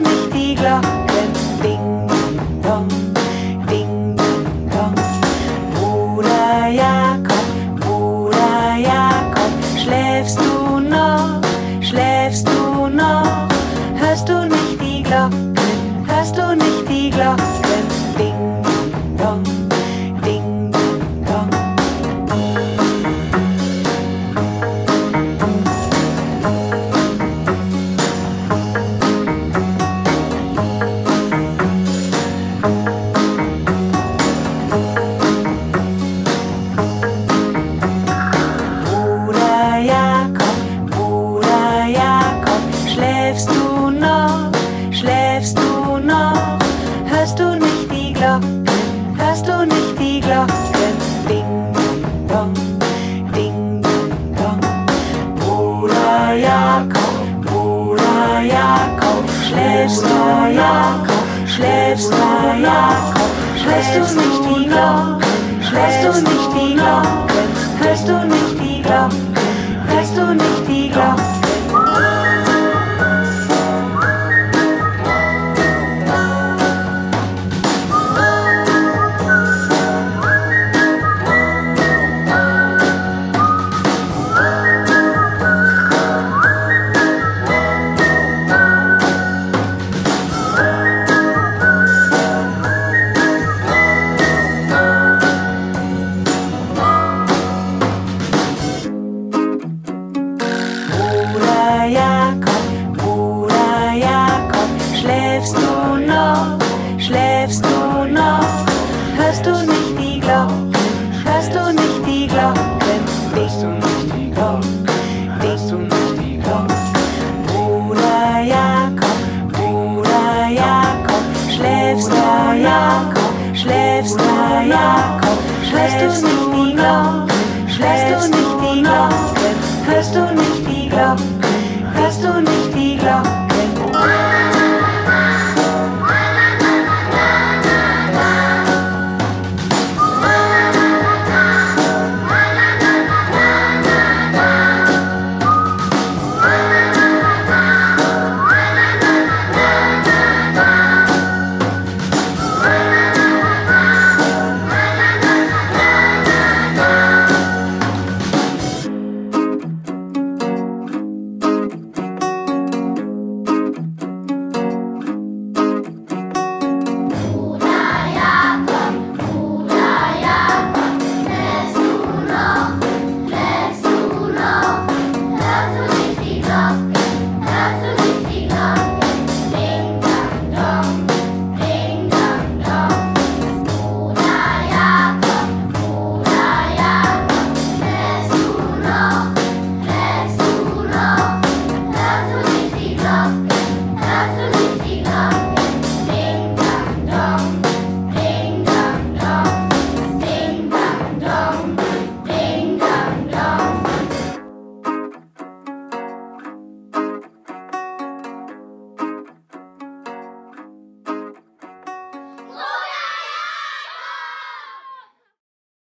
nicht die Glocken? Ding, ding, dong, ding, ding, dong. Bruder Jakob, Bruder Jakob, schläfst du noch, schläfst du noch? Hörst du nicht die Glocken, hörst du nicht die Glocken? Glocken, hörst du nicht die Glocken? Ding, ding, dong, ding, dong. Bruder Jakob, Bruder Jakob, schläfst du Jakob, schläfst du Jakob, hörst du nicht die Glocken, hörst du nicht die Glocken, hörst du nicht die Glocken, hörst du nicht die Glocken? Glocken? Hörst du nicht die Glocken, hörst du nicht die Glocken? Bruder Jakob, Bruder Jakob, schläfst du Jakob, schläfst du Jakob? Hörst du nicht die Glocken, hörst du nicht die Glocken? Hörst du? 啊。